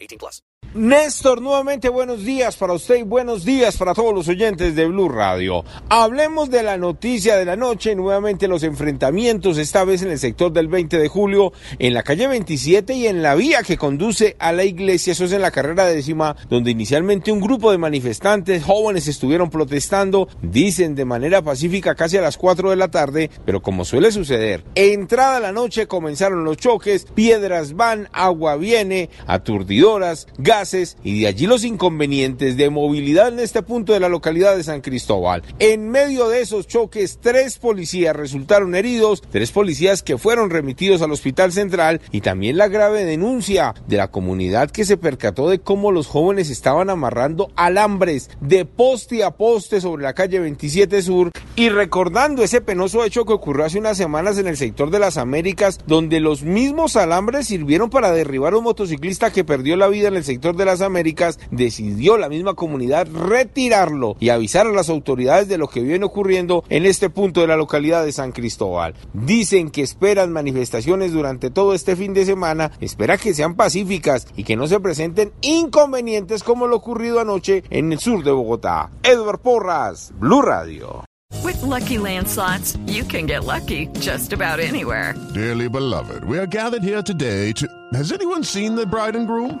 18 plus. Néstor, nuevamente buenos días para usted y buenos días para todos los oyentes de Blue Radio. Hablemos de la noticia de la noche, nuevamente los enfrentamientos, esta vez en el sector del 20 de julio, en la calle 27 y en la vía que conduce a la iglesia, eso es en la carrera décima, donde inicialmente un grupo de manifestantes jóvenes estuvieron protestando, dicen de manera pacífica casi a las 4 de la tarde, pero como suele suceder, entrada la noche comenzaron los choques, piedras van, agua viene, aturdidoras, gas y de allí los inconvenientes de movilidad en este punto de la localidad de San Cristóbal. En medio de esos choques, tres policías resultaron heridos, tres policías que fueron remitidos al hospital central y también la grave denuncia de la comunidad que se percató de cómo los jóvenes estaban amarrando alambres de poste a poste sobre la calle 27 Sur y recordando ese penoso hecho que ocurrió hace unas semanas en el sector de las Américas, donde los mismos alambres sirvieron para derribar a un motociclista que perdió la vida en el sector de las Américas, decidió la misma comunidad retirarlo y avisar a las autoridades de lo que viene ocurriendo en este punto de la localidad de San Cristóbal. Dicen que esperan manifestaciones durante todo este fin de semana, espera que sean pacíficas y que no se presenten inconvenientes como lo ocurrido anoche en el sur de Bogotá. Edward Porras, Blue Radio. With lucky landslots, you can get lucky just about anywhere. Dearly beloved, we are gathered here today to. Has anyone seen the bride and groom?